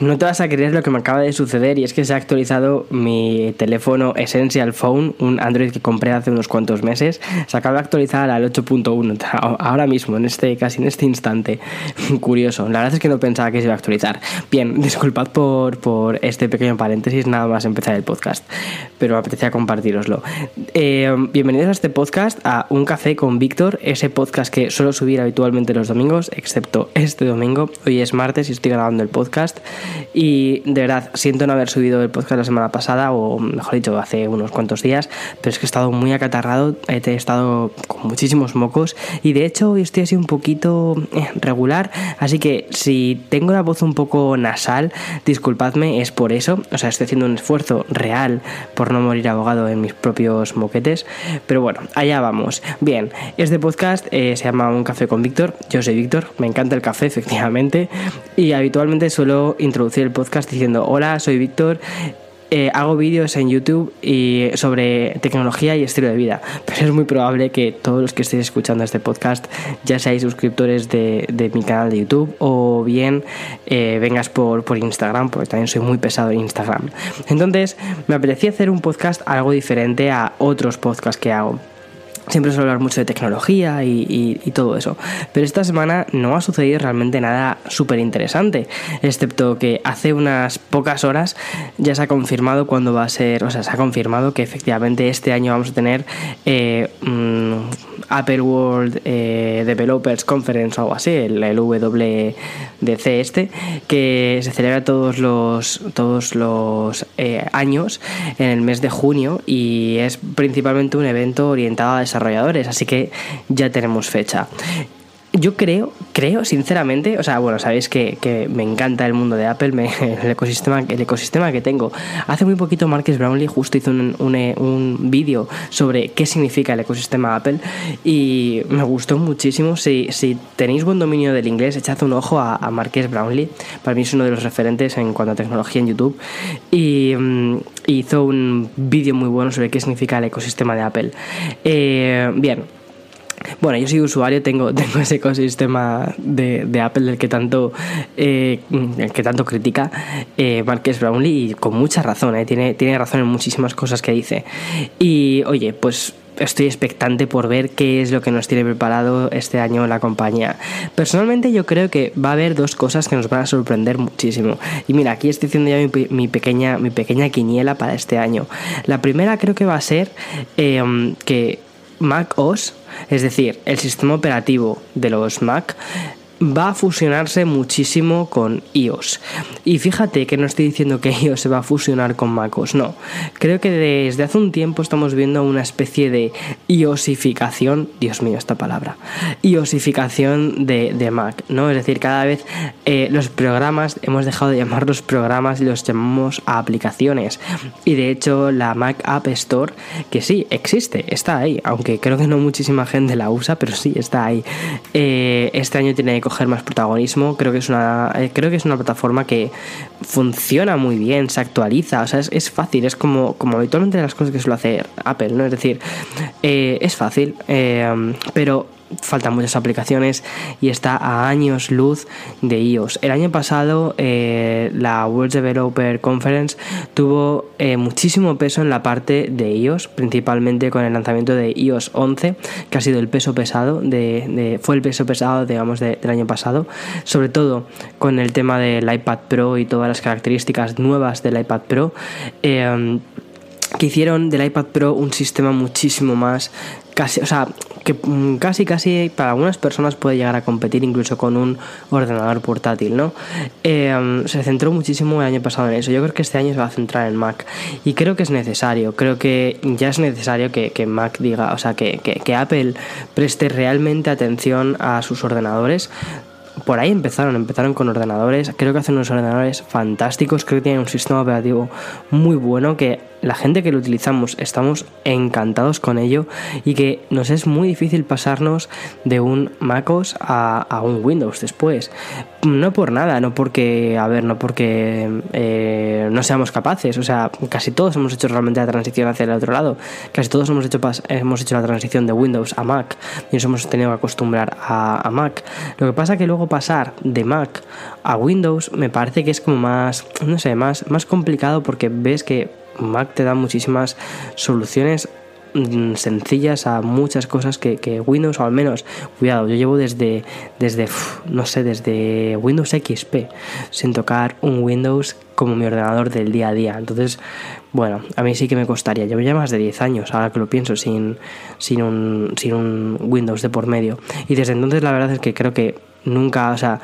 No te vas a creer lo que me acaba de suceder y es que se ha actualizado mi teléfono Essential Phone, un Android que compré hace unos cuantos meses. Se acaba de actualizar al 8.1 ahora mismo, en este, casi en este instante. Curioso, la verdad es que no pensaba que se iba a actualizar. Bien, disculpad por, por este pequeño paréntesis, nada más empezar el podcast, pero me apetecía compartiroslo. Eh, bienvenidos a este podcast, a Un Café con Víctor, ese podcast que suelo subir habitualmente los domingos, excepto este domingo. Hoy es martes y estoy grabando el podcast. Y de verdad, siento no haber subido el podcast la semana pasada, o mejor dicho, hace unos cuantos días, pero es que he estado muy acatarrado, he estado con muchísimos mocos y de hecho hoy estoy así un poquito eh, regular, así que si tengo la voz un poco nasal, disculpadme, es por eso, o sea, estoy haciendo un esfuerzo real por no morir abogado en mis propios moquetes, pero bueno, allá vamos. Bien, este podcast eh, se llama Un Café con Víctor, yo soy Víctor, me encanta el café efectivamente, y habitualmente suelo introducir el podcast diciendo, hola, soy Víctor, eh, hago vídeos en YouTube y sobre tecnología y estilo de vida, pero es muy probable que todos los que estéis escuchando este podcast ya seáis suscriptores de, mi canal de YouTube o bien eh, vengas por, por Instagram, porque también soy muy pesado en Instagram. Entonces, me apetecía hacer un podcast algo diferente a otros podcasts que hago. Siempre suelo hablar mucho de tecnología y, todo eso. Pero esta semana no ha sucedido realmente nada súper interesante. Excepto que hace unas pocas horas ya se ha confirmado cuándo va a ser. O sea, se ha confirmado que efectivamente este año vamos a tener eh, mm, Apple World eh, Developers Conference o algo así, el, WDC este, que se celebra todos los, todos los eh, años en el mes de junio y es principalmente un evento orientado a desarrolladores, así que ya tenemos fecha yo creo, creo sinceramente, o sea, bueno, sabéis que, me encanta el mundo de Apple, el, ecosistema, el ecosistema que tengo. Hace muy poquito Marcus Brownlee justo hizo un, un, vídeo sobre qué significa el ecosistema Apple y me gustó muchísimo. Si, si tenéis buen dominio del inglés, echad un ojo a, a Marques Brownlee. Para mí es uno de los referentes en cuanto a tecnología en YouTube. Y mm, hizo un vídeo muy bueno sobre qué significa el ecosistema de Apple. Eh, bien bueno, yo soy usuario, tengo, tengo ese ecosistema de, de Apple del que tanto, eh, que tanto critica eh, Marques Brownlee y con mucha razón, eh, tiene, tiene razón en muchísimas cosas que dice. Y oye, pues estoy expectante por ver qué es lo que nos tiene preparado este año la compañía. Personalmente yo creo que va a haber dos cosas que nos van a sorprender muchísimo. Y mira, aquí estoy haciendo ya mi, pequeña, mi pequeña quiniela para este año. La primera creo que va a ser eh, que Mac OS es decir, el sistema operativo de los Mac va a fusionarse muchísimo con iOS. Y fíjate que no estoy diciendo que iOS se va a fusionar con MacOS, no. Creo que desde hace un tiempo estamos viendo una especie de iOSificación, Dios mío, esta palabra, iOSificación de, de Mac, ¿no? Es decir, cada vez eh, los programas, hemos dejado de llamarlos programas y los llamamos aplicaciones. Y de hecho, la Mac App Store, que sí, existe, está ahí, aunque creo que no muchísima gente la usa, pero sí está ahí. Eh, este año tiene coger más protagonismo. Creo que es una, eh, creo que es una plataforma que funciona muy bien, se actualiza, o sea, es, fácil, es como, como habitualmente las cosas que suele hacer Apple, ¿no? Es decir, eh, es fácil, eh, pero faltan muchas aplicaciones y está a años luz de iOS. El año pasado eh, la World Developer Conference tuvo eh, muchísimo peso en la parte de iOS, principalmente con el lanzamiento de iOS 11, que ha sido el peso pesado de, fue el peso pesado digamos del año pasado, sobre todo con el tema del iPad Pro y todas las características nuevas del iPad Pro. Eh, que hicieron del iPad Pro un sistema muchísimo más casi, o sea, que mm, casi casi para algunas personas puede llegar a competir incluso con un ordenador portátil, ¿no? Eh, se centró muchísimo el año pasado en eso. Yo creo que este año se va a centrar en Mac y creo que es necesario. Creo que ya es necesario que, Mac diga, o sea, que, que Apple preste realmente atención a sus ordenadores por ahí empezaron, empezaron con ordenadores, creo que hacen unos ordenadores fantásticos, creo que tienen un sistema operativo muy bueno que la gente que lo utilizamos estamos encantados con ello y que nos es muy difícil pasarnos de un MacOS a, un Windows después. No por nada, no porque, a ver, no porque eh, no seamos capaces, o sea, casi todos hemos hecho realmente la transición hacia el otro lado, casi todos hemos hecho, hemos hecho la transición de Windows a Mac. Y nos hemos tenido que acostumbrar a, a Mac. Lo que pasa que luego pasar de Mac a Windows me parece que es como más, no sé, más, más complicado porque ves que Mac te da muchísimas soluciones mm, sencillas a muchas cosas que, Windows, o al menos, cuidado, yo llevo desde, desde no sé, desde Windows XP sin tocar un Windows como mi ordenador del día a día. Entonces, bueno, a mí sí que me costaría. Llevo ya más de 10 años, ahora que lo pienso, sin, sin, un, sin un Windows de por medio. Y desde entonces la verdad es que creo que nunca, o sea,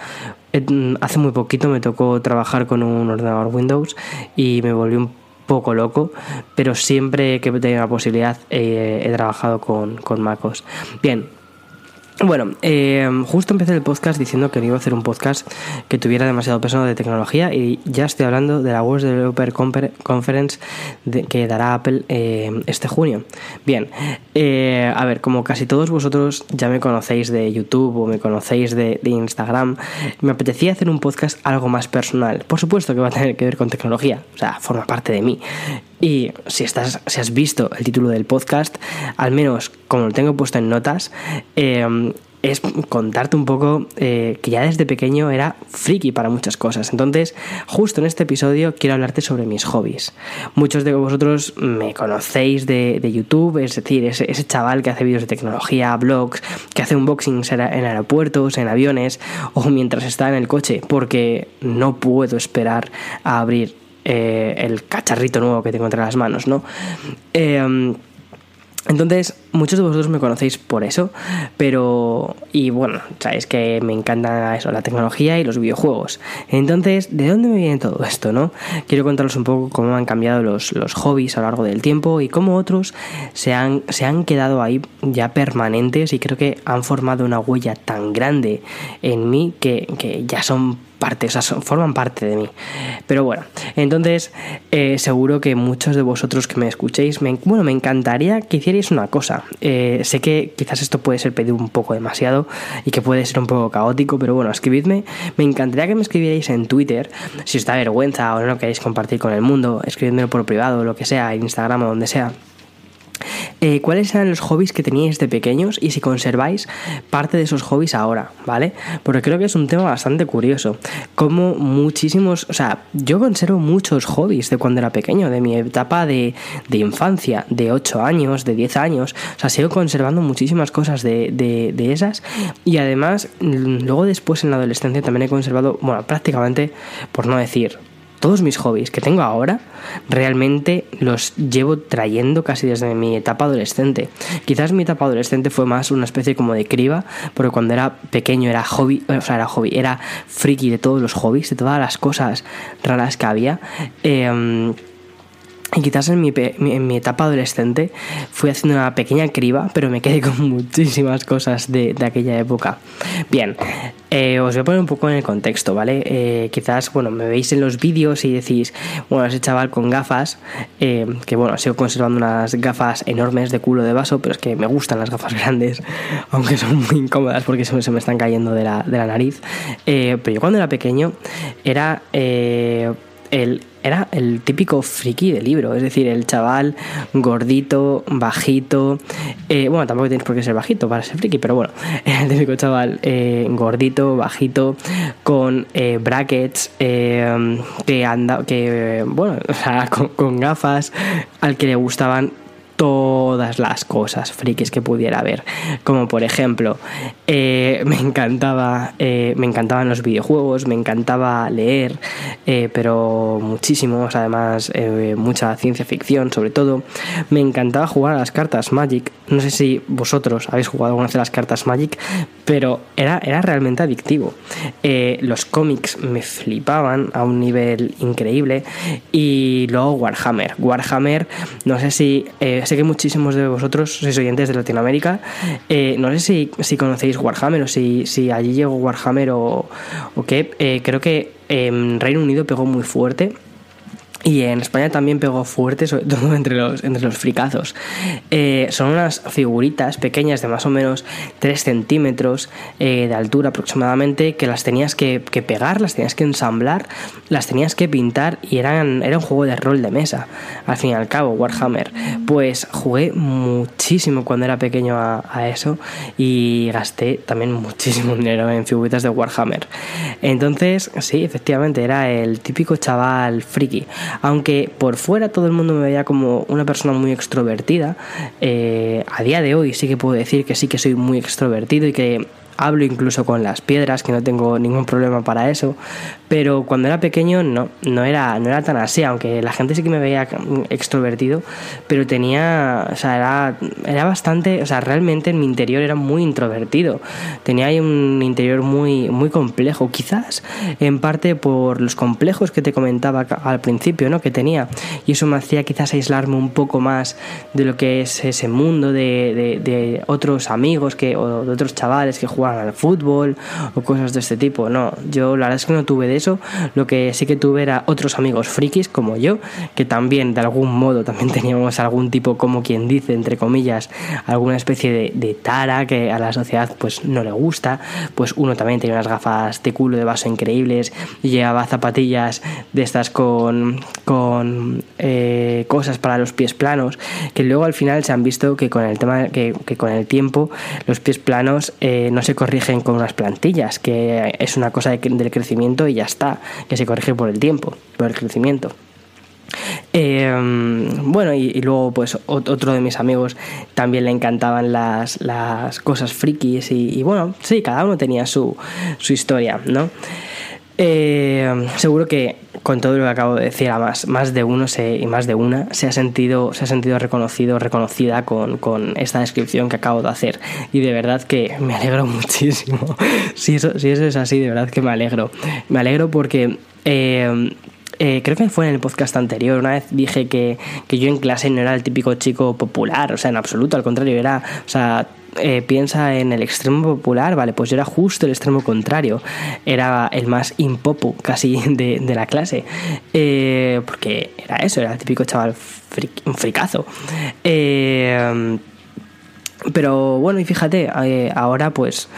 hace muy poquito me tocó trabajar con un ordenador Windows y me volví un poco loco, pero siempre que tenido la posibilidad eh, he trabajado con, con MacOS. Bien, bueno, eh, justo empecé el podcast diciendo que no iba a hacer un podcast que tuviera demasiado peso de tecnología y ya estoy hablando de la World Developer Conference que dará Apple eh, este junio. Bien, eh, a ver, como casi todos vosotros ya me conocéis de YouTube o me conocéis de, de, Instagram, me apetecía hacer un podcast algo más personal. Por supuesto que va a tener que ver con tecnología, o sea, forma parte de mí. Y si, estás, si has visto el título del podcast, al menos como lo tengo puesto en notas, eh, es contarte un poco eh, que ya desde pequeño era friki para muchas cosas. Entonces, justo en este episodio quiero hablarte sobre mis hobbies. Muchos de vosotros me conocéis de, YouTube, es decir, ese, ese, chaval que hace vídeos de tecnología, blogs, que hace unboxings en aeropuertos, en aviones o mientras está en el coche, porque no puedo esperar a abrir eh, el cacharrito nuevo que tengo entre las manos, ¿no? Eh, entonces, muchos de vosotros me conocéis por eso, pero. Y bueno, sabéis que me encanta eso, la tecnología y los videojuegos. Entonces, ¿de dónde me viene todo esto, no? Quiero contaros un poco cómo han cambiado los, los hobbies a lo largo del tiempo y cómo otros se han, se han quedado ahí ya permanentes y creo que han formado una huella tan grande en mí que, que ya son parte, o sea, forman parte de mí. Pero bueno, entonces eh, seguro que muchos de vosotros que me escuchéis, me, bueno, me encantaría que hicierais una cosa. Eh, sé que quizás esto puede ser pedir un poco demasiado y que puede ser un poco caótico, pero bueno, escribidme. Me encantaría que me escribierais en Twitter, si os da vergüenza o no lo queréis compartir con el mundo, escribidmelo por privado, lo que sea, Instagram o donde sea eh, cuáles eran los hobbies que teníais de pequeños y si conserváis parte de esos hobbies ahora, ¿vale? Porque creo que es un tema bastante curioso. Como muchísimos, o sea, yo conservo muchos hobbies de cuando era pequeño, de mi etapa de, infancia, de 8 años, de 10 años. O sea, sigo conservando muchísimas cosas de, de esas y además luego después en la adolescencia también he conservado, bueno, prácticamente, por no decir todos mis hobbies que tengo ahora realmente los llevo trayendo casi desde mi etapa adolescente. Quizás mi etapa adolescente fue más una especie como de criba, porque cuando era pequeño era hobby, o sea, era hobby, era friki de todos los hobbies, de todas las cosas raras que había. Eh, y quizás en mi, mi, etapa adolescente fui haciendo una pequeña criba, pero me quedé con muchísimas cosas de, de aquella época. Bien, eh, os voy a poner un poco en el contexto, ¿vale? Eh, quizás, bueno, me veis en los vídeos y decís, bueno, ese chaval con gafas, eh, que bueno, sigo conservando unas gafas enormes de culo de vaso, pero es que me gustan las gafas grandes, aunque son muy incómodas porque se, se me están cayendo de la, de la nariz. pero yo cuando era pequeño era el, era el típico friki del libro, es decir, el chaval gordito, bajito, eh, bueno, tampoco tienes por qué ser bajito para ser friki, pero bueno, el típico chaval eh, gordito, bajito, con eh, brackets, que anda, que, bueno, o sea, con gafas, al que le gustaban todas las cosas frikis que pudiera haber. Como por ejemplo, eh, me encantaba. Eh, me encantaban los videojuegos, me encantaba leer, eh, pero muchísimos, además, mucha ciencia ficción, sobre todo. Me encantaba jugar a las cartas Magic. No sé si vosotros habéis jugado alguna de las cartas Magic, pero era, era realmente adictivo. los cómics me flipaban a un nivel increíble. Y luego Warhammer. Warhammer, no sé si sé que muchísimos de vosotros sois oyentes de Latinoamérica. Eh, no sé si, conocéis Warhammer o si, si allí llegó Warhammer o, o qué. Eh, creo que en Reino Unido pegó muy fuerte y en España también pegó fuerte, sobre todo entre los, entre los fricazos. Eh, son unas figuritas pequeñas de más o menos 3 centímetros eh, de altura aproximadamente que las tenías que, pegar, las tenías que ensamblar, las tenías que pintar y eran, era un juego de rol de mesa, al fin y al cabo, Warhammer. Pues jugué muchísimo cuando era pequeño a eso y gasté también muchísimo dinero en figuritas de Warhammer. Entonces, sí, efectivamente, era el típico chaval friki aunque por fuera todo el mundo me veía como una persona muy extrovertida, eh, a día de hoy sí que puedo decir que sí que soy muy extrovertido y que hablo incluso con las piedras, que no tengo ningún problema para eso, pero cuando era pequeño no, no era, no era tan así, aunque la gente sí que me veía extrovertido, pero tenía, o sea, era, era bastante, o sea, realmente en mi interior era muy introvertido, tenía ahí un interior muy, muy complejo, quizás en parte por los complejos que te comentaba al principio, ¿no? Que tenía, y eso me hacía quizás aislarme un poco más de lo que es ese mundo de, de, otros amigos que, o de otros chavales que jugaban al fútbol o cosas de este tipo, no, yo la verdad es que no tuve de lo que sí que tuve era otros amigos frikis como yo, que también de algún modo también teníamos algún tipo, como quien dice, entre comillas, alguna especie de, tara que a la sociedad pues no le gusta, pues uno también tenía unas gafas de culo de vaso increíbles, llevaba zapatillas de estas con, con eh, cosas para los pies planos, que luego al final se han visto que con el tema que con el tiempo los pies planos eh, no se corrigen con unas plantillas, que es una cosa del crecimiento y ya está, que se corrige por el tiempo, por el crecimiento. Em, bueno, y, luego, pues otro de mis amigos también le encantaban las, cosas frikis. Y, bueno, sí, cada uno tenía su, su historia, ¿no? Eh, seguro que con todo lo que acabo de decir, a más, más de uno y más de una se ha sentido, se ha sentido reconocido, reconocida con, con, esta descripción que acabo de hacer. Y de verdad que me alegro muchísimo. si, eso, si eso es así, de verdad que me alegro. Me alegro porque eh, eh, creo que fue en el podcast anterior, una vez dije que, que, yo en clase no era el típico chico popular, o sea, en absoluto, al contrario, era, o sea, eh, piensa en el extremo popular, vale, pues yo era justo el extremo contrario, era el más impopu casi de, de la clase, eh, porque era eso, era el típico chaval un fricazo. Eh, pero bueno, y fíjate, ahora pues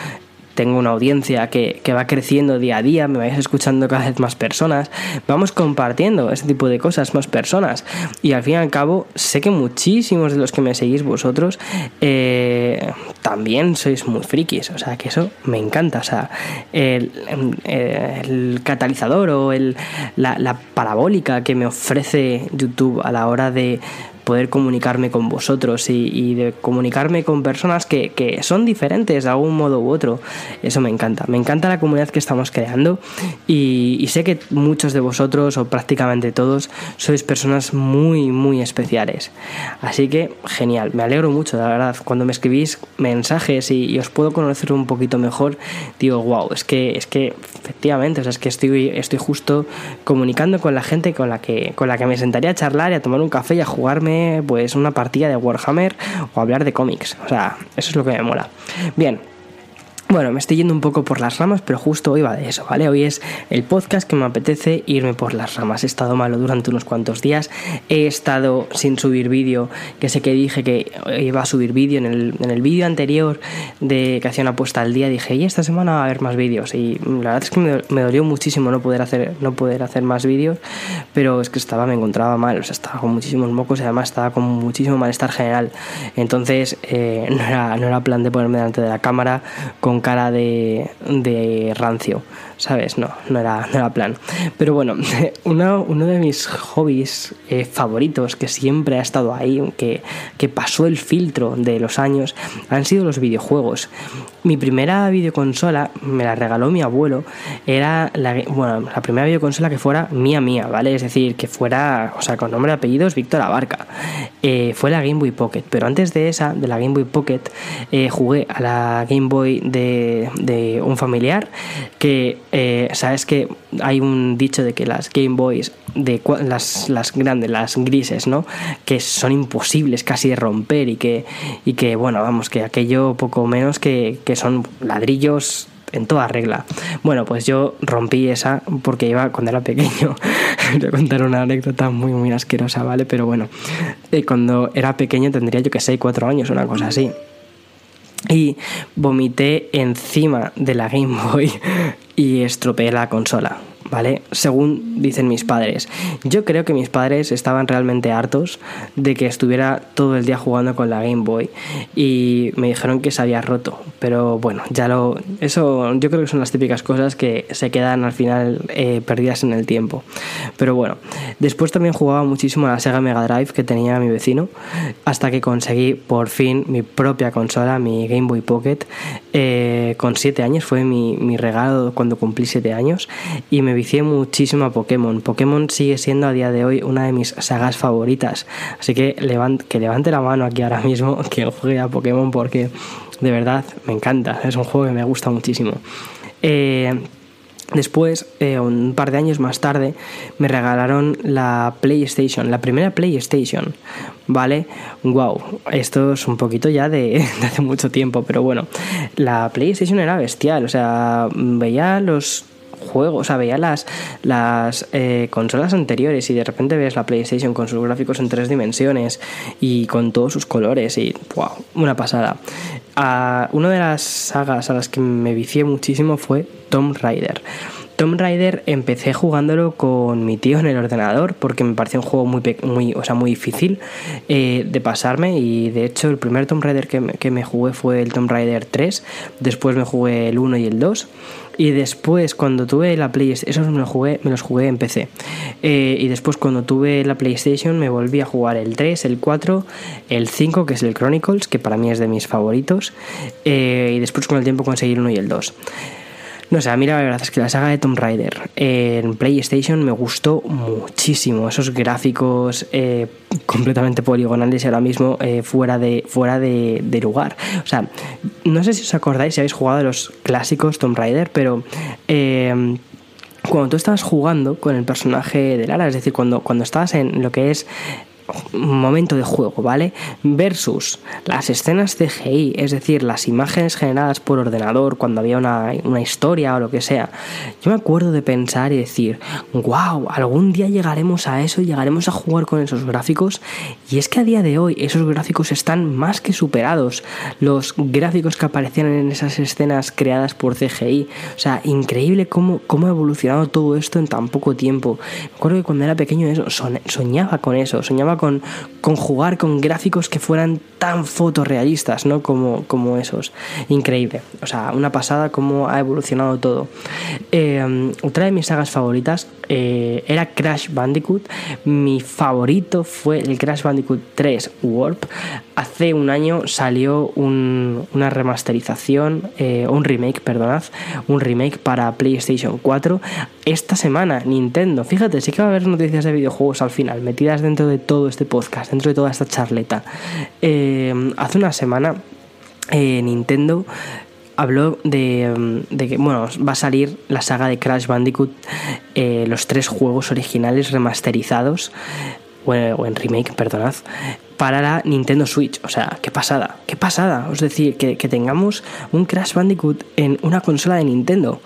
tengo una audiencia que, que, va creciendo día a día, me vais escuchando cada vez más personas, vamos compartiendo ese tipo de cosas más personas. Y al fin y al cabo sé que muchísimos de los que me seguís vosotros eh, también sois muy frikis, o sea que eso me encanta, o sea, el, catalizador o el, la parabólica que me ofrece YouTube a la hora de poder comunicarme con vosotros y, de comunicarme con personas que, que, son diferentes de algún modo u otro. Eso me encanta. Me encanta la comunidad que estamos creando y, sé que muchos de vosotros o prácticamente todos sois personas muy, muy especiales. Así que genial, me alegro mucho, la verdad. Cuando me escribís mensajes y, os puedo conocer un poquito mejor, digo, wow, es que, es que efectivamente, o que estoy, estoy justo comunicando con la gente con la que, con la que me sentaría a charlar y a tomar un café y a jugarme pues una partida de Warhammer o hablar de cómics. O sea, eso es lo que me mola. Bien, bueno, me estoy yendo un poco por las ramas, pero justo hoy va de eso, ¿vale? Hoy es el podcast que me apetece irme por las ramas. He estado malo durante unos cuantos días, he estado sin subir vídeo, que sé que dije que iba a subir vídeo. En el, en el vídeo anterior de que hacía una apuesta al día dije, y esta semana va a haber más vídeos. Y la verdad es que me, dolió muchísimo no poder hacer, no poder hacer más vídeos, pero es que estaba, me encontraba mal, o sea, estaba con muchísimos mocos y además estaba con muchísimo malestar general. Entonces, eh, no, era, no era plan de ponerme delante de la cámara con cara de, rancio. ¿Sabes? No, no era, no era plan. Pero bueno, uno, uno de mis hobbies eh, favoritos que siempre ha estado ahí, que, que pasó el filtro de los años, han sido los videojuegos. Mi primera videoconsola me la regaló mi abuelo, era la, bueno, la primera videoconsola que fuera mía mía, ¿vale? Es decir, que fuera, o sea, con nombre y apellidos, Víctor Abarca. Eh, fue la Game Boy Pocket, pero antes de esa, de la Game Boy Pocket, eh, jugué a la Game Boy de, de un familiar que eh, sabes que hay un dicho de que las Game Boys, de las, las grandes, las grises, ¿no? Que son imposibles casi de romper y que, y que bueno, vamos, que aquello poco menos que, que son ladrillos en toda regla. Bueno, pues yo rompí esa porque iba cuando era pequeño. voy a contar una anécdota muy, muy asquerosa, ¿vale? Pero bueno, eh, cuando era pequeño tendría yo que sé, cuatro años, una cosa así. Y vomité encima de la Game Boy y estropeé la consola. ¿Vale? Según dicen mis padres. Yo creo que mis padres estaban realmente hartos de que estuviera todo el día jugando con la Game Boy y me dijeron que se había roto. Pero bueno, ya lo. Eso yo creo que son las típicas cosas que se quedan al final eh, perdidas en el tiempo. Pero bueno, después también jugaba muchísimo a la Sega Mega Drive que tenía mi vecino hasta que conseguí por fin mi propia consola, mi Game Boy Pocket. Eh, con 7 años fue mi, regalo cuando cumplí 7 años y me vicié muchísimo a Pokémon. Pokémon sigue siendo a día de hoy una de mis sagas favoritas. Así que, que levante la mano aquí ahora mismo que juegue a Pokémon porque de verdad me encanta. Es un juego que me gusta muchísimo. Eh, Después, eh, un par de años más tarde, me regalaron la PlayStation, la primera PlayStation, ¿vale? Wow, esto es un poquito ya de, de, hace mucho tiempo, pero bueno, la PlayStation era bestial, o sea, veía los juego, o sea, veía las, las eh, consolas anteriores y de repente ves la PlayStation con sus gráficos en tres dimensiones y con todos sus colores y wow, una pasada. Uh, una de las sagas a las que me vicié muchísimo fue Tomb Raider. Tomb Raider empecé jugándolo con mi tío en el ordenador porque me pareció un juego muy, muy, o sea, muy difícil eh, de pasarme y de hecho el primer Tomb Raider que me, que me, jugué fue el Tomb Raider 3, después me jugué el 1 y el 2 y después cuando tuve la PlayStation, esos me los jugué, me los jugué en PC eh, y después cuando tuve la PlayStation me volví a jugar el 3, el 4, el 5 que es el Chronicles que para mí es de mis favoritos eh, y después con el tiempo conseguí el 1 y el 2. No sé, a mí la verdad es que la saga de Tomb Raider en PlayStation me gustó muchísimo. Esos gráficos eh, completamente poligonales y ahora mismo eh, fuera, de, fuera de, lugar. O sea, no sé si os acordáis si habéis jugado los clásicos Tomb Raider, pero... Eh, cuando tú estabas jugando con el personaje de Lara, es decir, cuando, cuando estabas en lo que es momento de juego, ¿vale? Versus las escenas CGI, es decir, las imágenes generadas por ordenador cuando había una, una, historia o lo que sea. Yo me acuerdo de pensar y decir, wow, algún día llegaremos a eso y llegaremos a jugar con esos gráficos. Y es que a día de hoy esos gráficos están más que superados. Los gráficos que aparecían en esas escenas creadas por CGI. O sea, increíble cómo, cómo ha evolucionado todo esto en tan poco tiempo. Me acuerdo que cuando era pequeño eso, soñaba con eso, soñaba con, con jugar con gráficos que fueran tan fotorrealistas, ¿no? Como, como esos. Increíble. O sea, una pasada cómo ha evolucionado todo. Eh, otra de mis sagas favoritas eh, era Crash Bandicoot. Mi favorito fue el Crash Bandicoot 3 Warp. Hace un año salió un, una remasterización, eh, un remake, perdonad, un remake para PlayStation 4. Esta semana, Nintendo, fíjate, sí que va a haber noticias de videojuegos al final, metidas dentro de todo este podcast, dentro de toda esta charleta. Eh, hace una semana eh, Nintendo habló de, de, que bueno va a salir la saga de Crash Bandicoot los tres juegos originales remasterizados o, en remake perdonad para la Nintendo Switch. O sea qué pasada qué pasada. Es decir que tengamos un Crash Bandicoot en una consola de Nintendo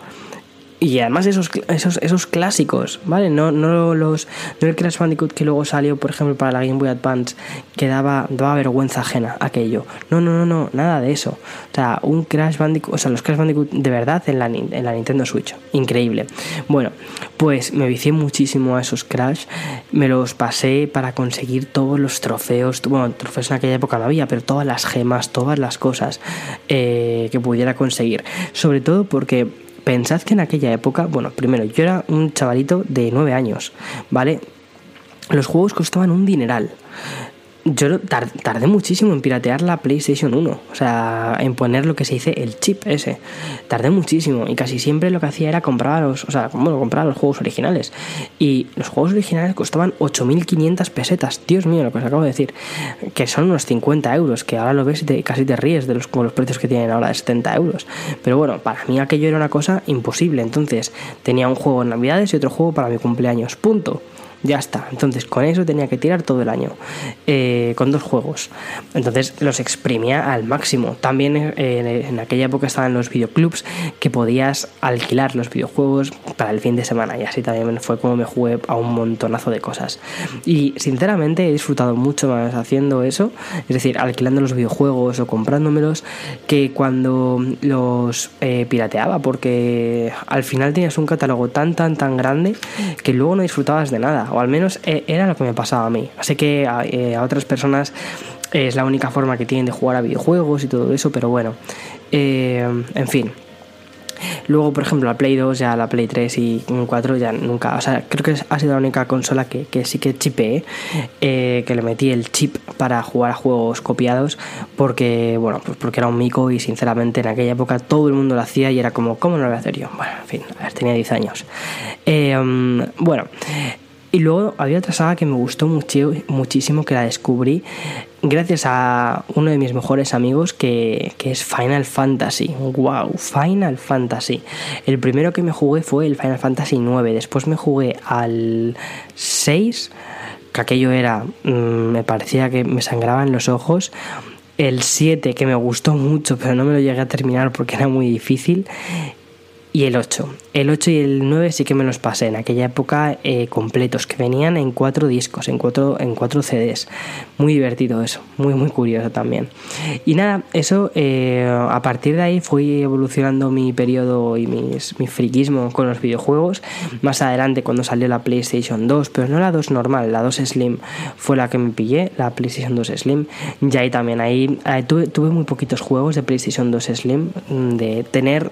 y además esos, esos, esos clásicos, ¿vale? No, no, los, no el Crash Bandicoot que luego salió, por ejemplo, para la Game Boy Advance, que daba, daba vergüenza ajena aquello. No, no, no, no, nada de eso. O sea, un Crash Bandicoot, o sea, los Crash Bandicoot de verdad en la, en la Nintendo Switch. Increíble. Bueno, pues me vicié muchísimo a esos Crash. Me los pasé para conseguir todos los trofeos. Bueno, trofeos en aquella época no había, pero todas las gemas, todas las cosas eh, que pudiera conseguir. Sobre todo porque Pensad que en aquella época, bueno, primero, yo era un chavalito de 9 años, ¿vale? Los juegos costaban un dineral yo tardé muchísimo en piratear la PlayStation 1, o sea, en poner lo que se dice el chip ese. Tardé muchísimo y casi siempre lo que hacía era comprar los, o sea, bueno, comprar los juegos originales. Y los juegos originales costaban 8.500 pesetas. Dios mío, lo que os acabo de decir, que son unos 50 euros, que ahora lo ves y casi te ríes de los, como los precios que tienen ahora de 70 euros. Pero bueno, para mí aquello era una cosa imposible. Entonces, tenía un juego en Navidades y otro juego para mi cumpleaños. Punto ya está. Entonces con eso tenía que tirar todo el año, eh, con dos juegos. Entonces los exprimía al máximo. También eh, en aquella época estaban los videoclubs que podías alquilar los videojuegos para el fin de semana y así también fue como me jugué a un montonazo de cosas. Y sinceramente he disfrutado mucho más haciendo eso, es decir, alquilando los videojuegos o comprándomelos, que cuando los eh, pirateaba, porque al final tenías un catálogo tan, tan, tan grande que luego no disfrutabas de nada, o al menos eh, era lo que me pasaba a mí. Así que eh, a, otras personas es la única forma que tienen de jugar a videojuegos y todo eso, pero bueno, en fin. Luego, por ejemplo, la Play 2, ya la Play 3 y 4 ya nunca, o sea, creo que ha sido la única consola que, sí que chipé, eh, que le metí el chip para jugar a juegos copiados, porque, bueno, pues porque era un mico y sinceramente en aquella época todo el mundo lo hacía y era como, ¿cómo no lo voy a hacer yo? Bueno, en fin, a ver, tenía 10 años. Eh, bueno, y luego había otra saga que me gustó mucho, muchísimo, que la descubrí gracias a uno de mis mejores amigos que, que, es Final Fantasy. ¡Wow! Final Fantasy. El primero que me jugué fue el Final Fantasy 9. Después me jugué al 6, que aquello era. Mm, me parecía que me sangraban los ojos. El 7, que me gustó mucho, pero no me lo llegué a terminar porque era muy difícil. Y el 8. El 8 y el 9 sí que me los pasé en aquella época eh, completos, que venían en cuatro discos, en cuatro, en cuatro CDs. Muy divertido eso, muy muy curioso también. Y nada, eso eh, a partir de ahí fui evolucionando mi periodo y mis, mi friquismo con los videojuegos. Más adelante cuando salió la PlayStation 2, pero no la 2 normal, la 2 Slim fue la que me pillé, la PlayStation 2 Slim. Ya ahí también, ahí, tuve, tuve, muy poquitos juegos de PlayStation 2 Slim mm, de tener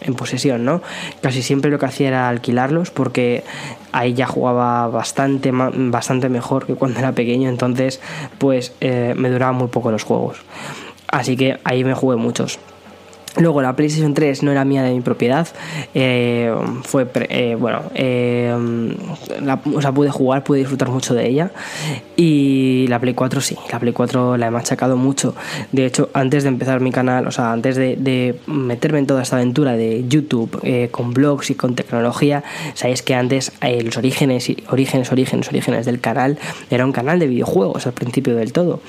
en posesión Casi siempre lo que hacía era alquilarlos porque ahí ya jugaba bastante, bastante mejor que cuando era pequeño, entonces pues eh, me duraban muy poco los juegos. Así que ahí me jugué muchos. Luego la PlayStation 3 no era mía de mi propiedad, eh, fue, eh, bueno, eh, o sea, pude jugar, pude disfrutar mucho de ella y la Play 4 sí, la Play 4 la he machacado mucho. De hecho, antes de empezar mi canal, o sea, antes de, meterme en toda esta aventura de YouTube con blogs y con tecnología, sabéis que antes los orígenes, orígenes, orígenes, orígenes del canal era un canal de videojuegos al principio del todo.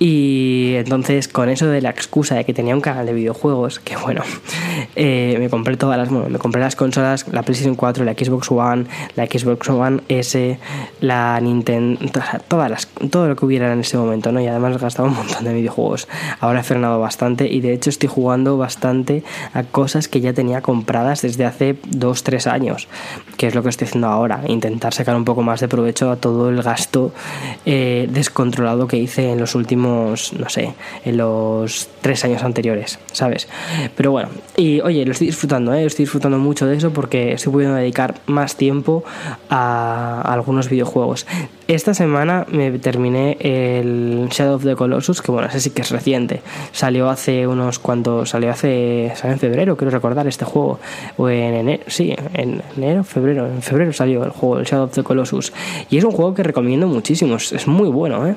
Y entonces con eso de la excusa de que tenía un canal de videojuegos, que bueno, eh, me compré todas las, bueno, me compré las consolas, la PlayStation 4, la Xbox One, la Xbox One S, la Nintendo, todas las, todo lo que hubiera en ese momento, ¿no? Y además gastaba un montón de videojuegos. Ahora he frenado bastante y de hecho estoy jugando bastante a cosas que ya tenía compradas desde hace 2-3 años, que es lo que estoy haciendo ahora, intentar sacar un poco más de provecho a todo el gasto eh, descontrolado que hice en los últimos, no sé, en los 3 años anteriores, ¿sabes? Pero bueno, y oye, lo estoy disfrutando, ¿eh? estoy disfrutando mucho de eso porque estoy pudiendo dedicar más tiempo a, algunos videojuegos. Esta semana me terminé el Shadow of the Colossus, que bueno, ese sí que es reciente. Salió hace unos cuantos, salió hace, salió en febrero, quiero recordar este juego. O en enero, sí, en enero, febrero, en febrero salió el juego, el Shadow of the Colossus. Y es un juego que recomiendo muchísimo, es muy bueno, ¿eh?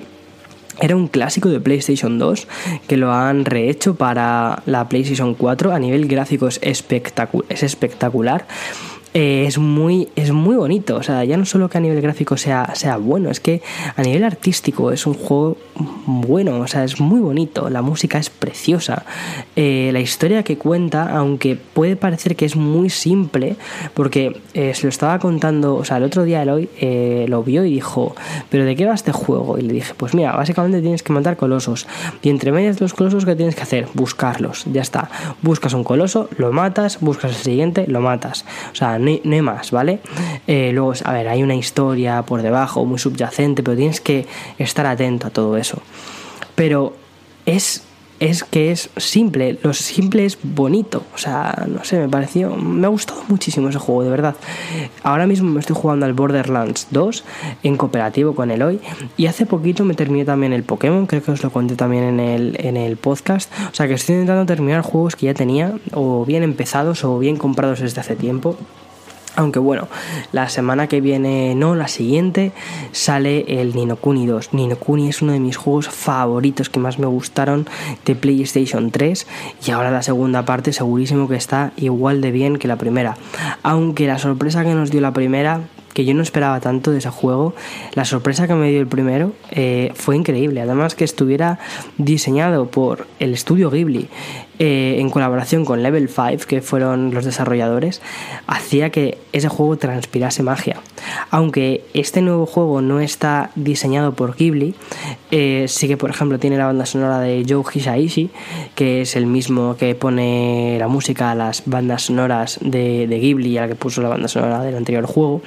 Era un clásico de PlayStation 2 que lo han rehecho para la PlayStation 4. A nivel gráfico es, es espectacular. Eh, es, muy, es muy bonito. O sea, ya no solo que a nivel gráfico sea, sea bueno, es que a nivel artístico es un juego bueno, o sea, es muy bonito. La música es preciosa. Eh, la historia que cuenta, aunque puede parecer que es muy simple, porque eh, se lo estaba contando, o sea, el otro día Eloy lo vio y dijo, ¿pero de qué va este juego? Y le dije, pues mira, básicamente tienes que matar colosos. Y entre medias de los colosos, ¿qué tienes que hacer? Buscarlos. Ya está. Buscas un coloso, lo matas, buscas el siguiente, lo matas. O sea, no hay, más, ¿vale? Eh, luego, a ver, hay una historia por debajo, muy subyacente, pero tienes que estar atento a todo eso. Pero es es que es simple, lo simple es bonito, o sea, no sé, me pareció, me ha gustado muchísimo ese juego, de verdad. Ahora mismo me estoy jugando al Borderlands 2 en cooperativo con Eloy y hace poquito me terminé también el Pokémon, creo que os lo conté también en el, en el podcast, o sea que estoy intentando terminar juegos que ya tenía o bien empezados o bien comprados desde hace tiempo aunque bueno, la semana que viene, no, la siguiente, sale el Ninokuni 2. Ninokuni es uno de mis juegos favoritos que más me gustaron de PlayStation 3 y ahora la segunda parte segurísimo que está igual de bien que la primera. Aunque la sorpresa que nos dio la primera que yo no esperaba tanto de ese juego. La sorpresa que me dio el primero eh, fue increíble. Además que estuviera diseñado por el estudio Ghibli eh, en colaboración con Level 5, que fueron los desarrolladores, hacía que ese juego transpirase magia. Aunque este nuevo juego no está diseñado por Ghibli, eh, sí que por ejemplo tiene la banda sonora de Joe Hisaishi, que es el mismo que pone la música a las bandas sonoras de, de Ghibli a la que puso la banda sonora del anterior juego.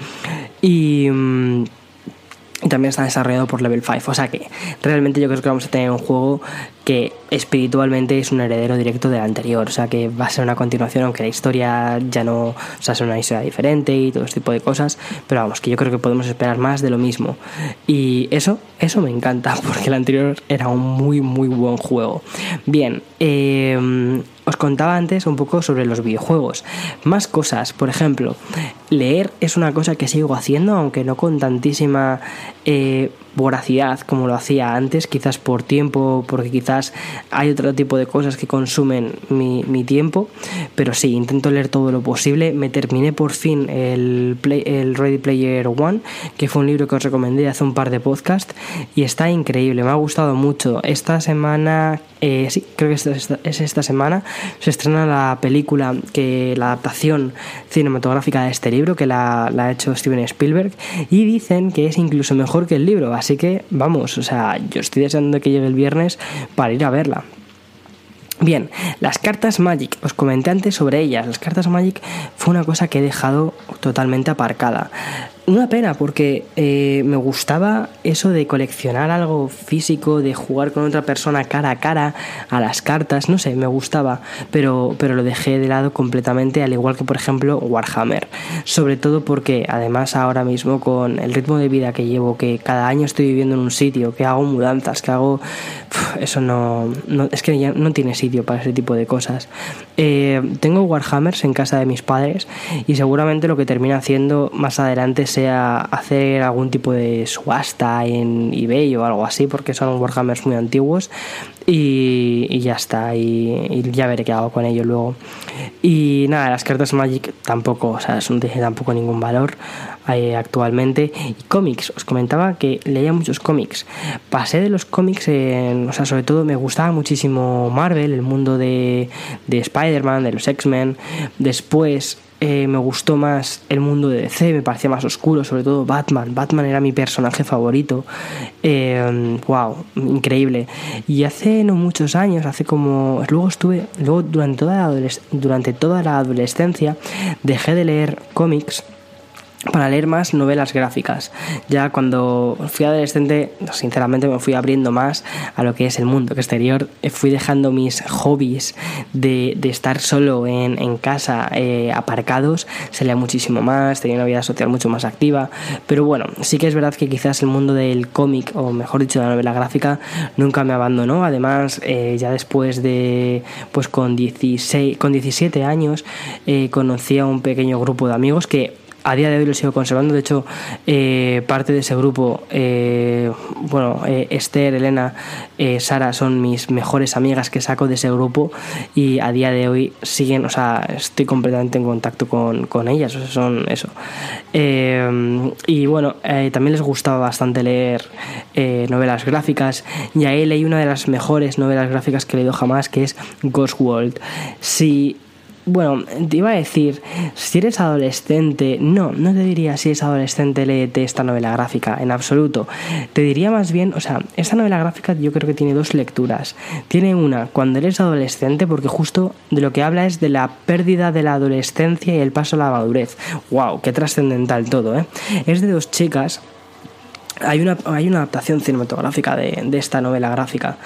Y... Mm, y también está desarrollado por Level 5. O sea que realmente yo creo que vamos a tener un juego que espiritualmente es un heredero directo del anterior. O sea que va a ser una continuación, aunque la historia ya no. O sea, es una historia diferente y todo este tipo de cosas. Pero vamos, que yo creo que podemos esperar más de lo mismo. Y eso, eso me encanta, porque el anterior era un muy, muy buen juego. Bien, eh os contaba antes un poco sobre los videojuegos. Más cosas, por ejemplo, leer es una cosa que sigo haciendo, aunque no con tantísima eh, voracidad como lo hacía antes, quizás por tiempo, porque quizás hay otro tipo de cosas que consumen mi, tiempo, pero sí, intento leer todo lo posible. Me terminé por fin el, el Ready Player One, que fue un libro que os recomendé hace un par de podcasts, y está increíble, me ha gustado mucho. Esta semana, eh, sí, creo que es esta, es esta semana, se estrena la película, que la adaptación cinematográfica de este libro, que la, la ha hecho Steven Spielberg, y dicen que es incluso mejor que el libro Así que vamos, o sea, yo estoy deseando que llegue el viernes para ir a verla. Bien, las cartas Magic, os comenté antes sobre ellas. Las cartas Magic fue una cosa que he dejado totalmente aparcada. Una pena porque eh, me gustaba eso de coleccionar algo físico, de jugar con otra persona cara a cara a las cartas, no sé, me gustaba, pero, pero lo dejé de lado completamente, al igual que por ejemplo Warhammer. Sobre todo porque además ahora mismo con el ritmo de vida que llevo, que cada año estoy viviendo en un sitio, que hago mudanzas, que hago... eso no, es que ya no tiene sitio para ese tipo de cosas. Eh, tengo Warhammers en casa de mis padres y seguramente lo que termina haciendo más adelante sea hacer algún tipo de subasta en eBay o algo así, porque son Warhammers muy antiguos. Y, ya está, y, ya veré qué hago con ello luego. Y nada, las cartas Magic tampoco, o sea, no tiene tampoco ningún valor eh, actualmente. Y cómics, os comentaba que leía muchos cómics. Pasé de los cómics, en, o sea, sobre todo me gustaba muchísimo Marvel, el mundo de, de Spider-Man, de los X-Men. Después eh, me gustó más el mundo de DC, me parecía más oscuro, sobre todo Batman. Batman era mi personaje favorito. wow, eh, increíble. Y hace no muchos años, hace como. Luego estuve. Luego durante toda la, durante toda la adolescencia dejé de leer cómics para leer más novelas gráficas. Ya cuando fui adolescente, sinceramente me fui abriendo más a lo que es el mundo exterior. Fui dejando mis hobbies de, estar solo en, casa eh, aparcados. Se leía muchísimo más, tenía una vida social mucho más activa. Pero bueno, sí que es verdad que quizás el mundo del cómic, o mejor dicho, de la novela gráfica, nunca me abandonó. Además, eh, ya después de, pues con, 16, con 17 años, eh, conocí a un pequeño grupo de amigos que a día de hoy lo sigo conservando. De hecho, eh, parte de ese grupo, eh, bueno, eh, Esther, Elena, Sara son mis mejores amigas que saco de ese grupo y a día de hoy siguen, o sea, estoy completamente en contacto con, con ellas, o sea, son eso. y bueno, también les gustaba bastante leer novelas gráficas y ahí leí una de las mejores novelas gráficas que he leído jamás, que es Ghost World. Bueno, te iba a decir, si eres adolescente, no, no te diría si eres adolescente, léete esta novela gráfica, en absoluto. Te diría más bien, o sea, esta novela gráfica yo creo que tiene dos lecturas. Tiene una cuando eres adolescente, porque justo de lo que habla es de la pérdida de la adolescencia y el paso a la madurez. ¡Wow! ¡Qué trascendental todo, eh! Es de dos chicas hay una, hay una adaptación cinematográfica de, de esta novela gráfica.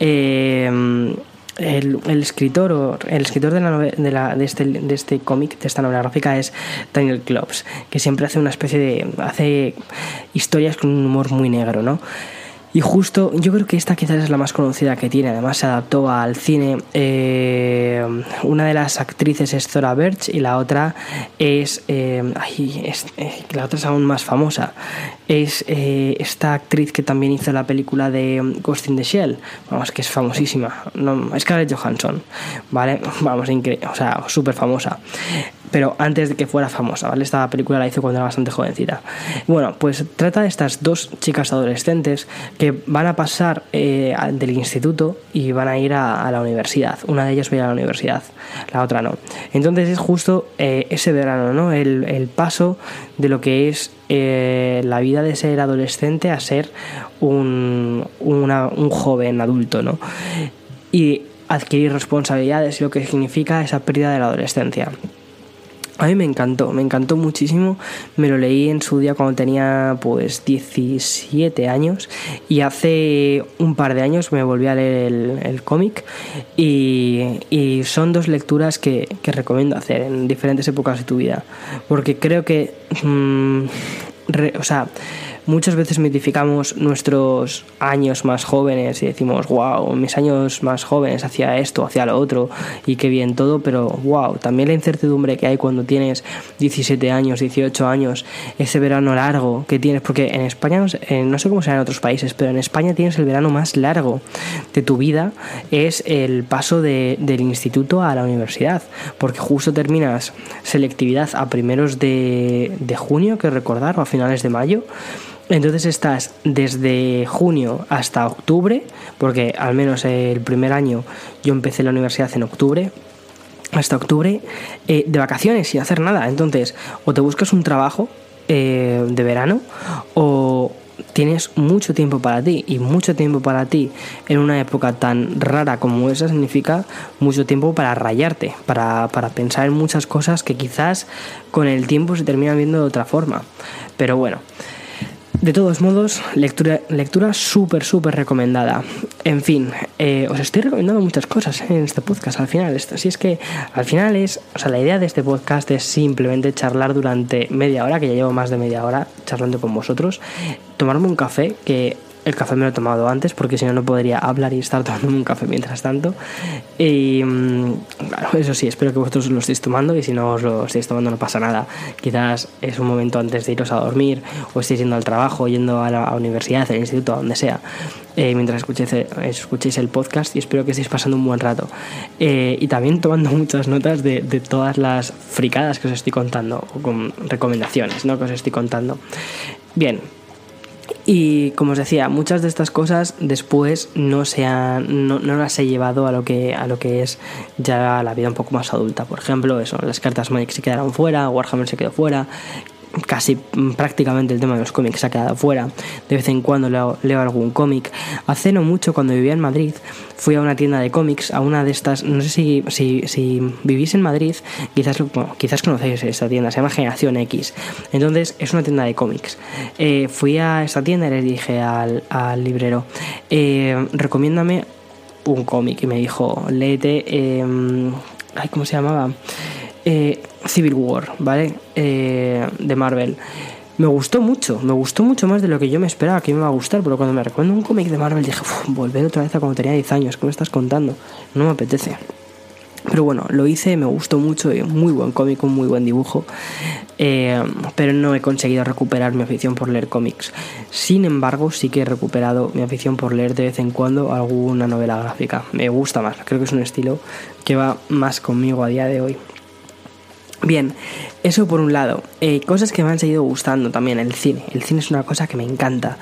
Eh, el, escritor o el escritor de, la de, la, de, este, de este cómic, de esta novela gráfica, es Daniel Klops, que siempre hace una especie de. hace historias con un humor muy negro, ¿no? Y justo, yo creo que esta quizás es la más conocida que tiene, además se adaptó al cine. Eh, una de las actrices es Zora Birch y la otra es, eh, es eh, la otra es aún más famosa. Es esta actriz que también hizo la película de Ghost in the Shell, vamos, que es famosísima, no, Scarlett Johansson, ¿vale? Vamos, increíble, o sea, súper famosa. Pero antes de que fuera famosa, ¿vale? Esta película la hizo cuando era bastante jovencita. Bueno, pues trata de estas dos chicas adolescentes que van a pasar eh, del instituto y van a ir a, la universidad. Una de ellas va a ir a la universidad, la otra no. Entonces es justo eh, ese verano, ¿no? El, paso de lo que es eh, la vida de ser adolescente a ser un, un joven adulto, ¿no? Y adquirir responsabilidades y lo que significa esa pérdida de la adolescencia. A mí me encantó, me encantó muchísimo. Me lo leí en su día cuando tenía pues 17 años. Y hace un par de años me volví a leer el, cómic. Y, son dos lecturas que, recomiendo hacer en diferentes épocas de tu vida. Porque creo que... Mm, o sea, muchas veces mitificamos nuestros años más jóvenes y decimos, wow, mis años más jóvenes hacía esto, hacía lo otro y qué bien todo, pero wow, también la incertidumbre que hay cuando tienes 17 años, 18 años, ese verano largo que tienes, porque en España, no sé, cómo será en otros países, pero en España tienes el verano más largo de tu vida, es el paso del instituto a la universidad, porque justo terminas selectividad a primeros de, de junio, que recordar, o a finales de mayo, entonces estás desde junio hasta octubre, porque al menos el primer año yo empecé la universidad en octubre, hasta octubre, eh, de vacaciones sin hacer nada. Entonces, o te buscas un trabajo eh, de verano, o tienes mucho tiempo para ti. Y mucho tiempo para ti en una época tan rara como esa significa mucho tiempo para rayarte, para, para pensar en muchas cosas que quizás con el tiempo se terminan viendo de otra forma. Pero bueno. De todos modos, lectura lectura súper, súper recomendada. En fin, eh, os estoy recomendando muchas cosas en este podcast al final. Esto, si es que al final es, o sea, la idea de este podcast es simplemente charlar durante media hora, que ya llevo más de media hora charlando con vosotros, tomarme un café, que el café me lo he tomado antes porque si no no podría hablar y estar tomando un café mientras tanto. Y mm, eso sí, espero que vosotros lo estéis tomando y si no os lo estéis tomando no pasa nada. Quizás es un momento antes de iros a dormir o estéis yendo al trabajo, yendo a la universidad, al instituto, a donde sea. Eh, mientras escuchéis, escuchéis, el podcast y espero que estéis pasando un buen rato. Eh, y también tomando muchas notas de, de, todas las fricadas que os estoy contando, o con recomendaciones ¿no? que os estoy contando. Bien, y como os decía, muchas de estas cosas después no, se no, no, las he llevado a lo, que, a lo que es ya la vida un poco más adulta. Por ejemplo, eso, las cartas Magic se quedaron fuera, Warhammer se quedó fuera, casi mm, prácticamente el tema de los cómics ha quedado fuera. De vez en cuando leo, algún cómic. Hace no mucho, cuando vivía en Madrid, fui a una tienda de cómics, a una de estas, no sé si, si, si vivís en Madrid, quizás, quizás conocéis esta tienda, se llama Generación X. Entonces es una tienda de cómics. Eh, fui a esta tienda y le dije al, librero, eh, recomiéndame un cómic. Y me dijo, léete, eh, ay, ¿cómo se llamaba? Eh, Civil War, ¿vale? Eh, de Marvel. Me gustó mucho, me gustó mucho más de lo que yo me esperaba que me iba a gustar, pero cuando me recuerdo un cómic de Marvel dije, volver otra vez a cuando tenía 10 años, ¿qué me estás contando? No me apetece. Pero bueno, lo hice, me gustó mucho, muy buen cómic, un muy buen dibujo, eh, pero no he conseguido recuperar mi afición por leer cómics. Sin embargo, sí que he recuperado mi afición por leer de vez en cuando alguna novela gráfica. Me gusta más, creo que es un estilo que va más conmigo a día de hoy. Bien, eso por un lado. Eh, cosas que me han seguido gustando también, el cine. El cine es una cosa que me encanta.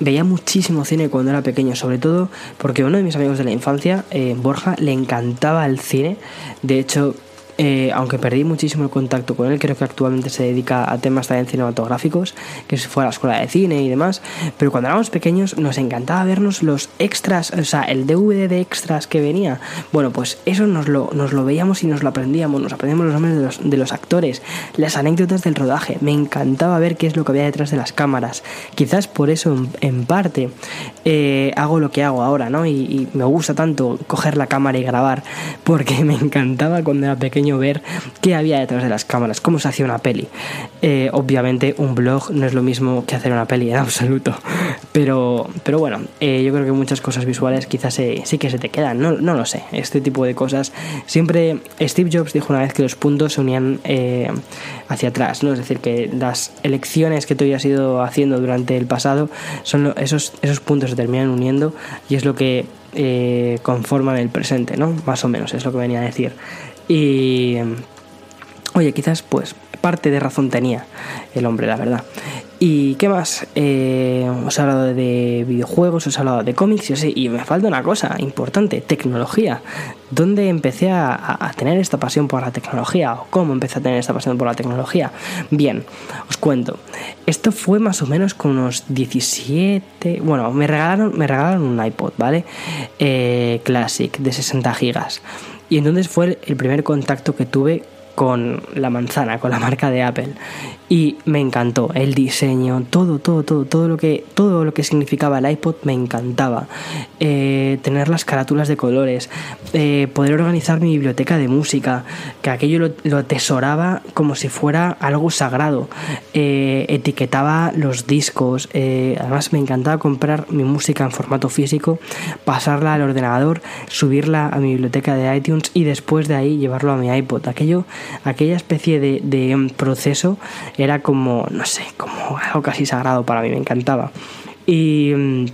Veía muchísimo cine cuando era pequeño, sobre todo porque uno de mis amigos de la infancia, eh, Borja, le encantaba el cine. De hecho, eh, aunque perdí muchísimo el contacto con él, creo que actualmente se dedica a temas también cinematográficos, que se fue a la escuela de cine y demás, pero cuando éramos pequeños nos encantaba vernos los extras, o sea, el DVD de extras que venía. Bueno, pues eso nos lo, nos lo veíamos y nos lo aprendíamos, nos aprendíamos los nombres de los, de los actores, las anécdotas del rodaje, me encantaba ver qué es lo que había detrás de las cámaras. Quizás por eso, en, parte, eh, hago lo que hago ahora, ¿no? Y, y me gusta tanto coger la cámara y grabar, porque me encantaba cuando era pequeño ver qué había detrás de las cámaras, cómo se hacía una peli. Eh, obviamente un blog no es lo mismo que hacer una peli en absoluto, pero, pero bueno, eh, yo creo que muchas cosas visuales quizás sí que se te quedan, no, no, lo sé, este tipo de cosas. Siempre Steve Jobs dijo una vez que los puntos se unían eh, hacia atrás, ¿no? es decir, que las elecciones que tú hayas ido haciendo durante el pasado, son esos, esos puntos se terminan uniendo y es lo que conforman el presente, ¿no? Más o menos, es lo que venía a decir. Y, Oye, quizás pues parte de razón tenía el hombre, la verdad. ¿Y qué más? Eh, os he hablado de videojuegos, os he hablado de cómics y, y me falta una cosa importante, tecnología. ¿Dónde empecé a, tener esta pasión por la tecnología? ¿O cómo empecé a tener esta pasión por la tecnología? Bien, os cuento. Esto fue más o menos con unos 17... Bueno, me regalaron, me regalaron un iPod, ¿vale? Eh, Classic de 60 gigas. Y entonces fue el primer contacto que tuve con la manzana, con la marca de Apple. Y me encantó el diseño, todo, todo, todo, todo lo que, todo lo que significaba el iPod me encantaba. Eh, tener las carátulas de colores, eh, poder organizar mi biblioteca de música, que aquello lo, atesoraba como si fuera algo sagrado. Eh, etiquetaba los discos, además me encantaba comprar mi música en formato físico, pasarla al ordenador, subirla a mi biblioteca de iTunes y después de ahí llevarlo a mi iPod. Aquello aquella especie de, proceso era como, no sé, como algo casi sagrado para mí, me encantaba. Y mm,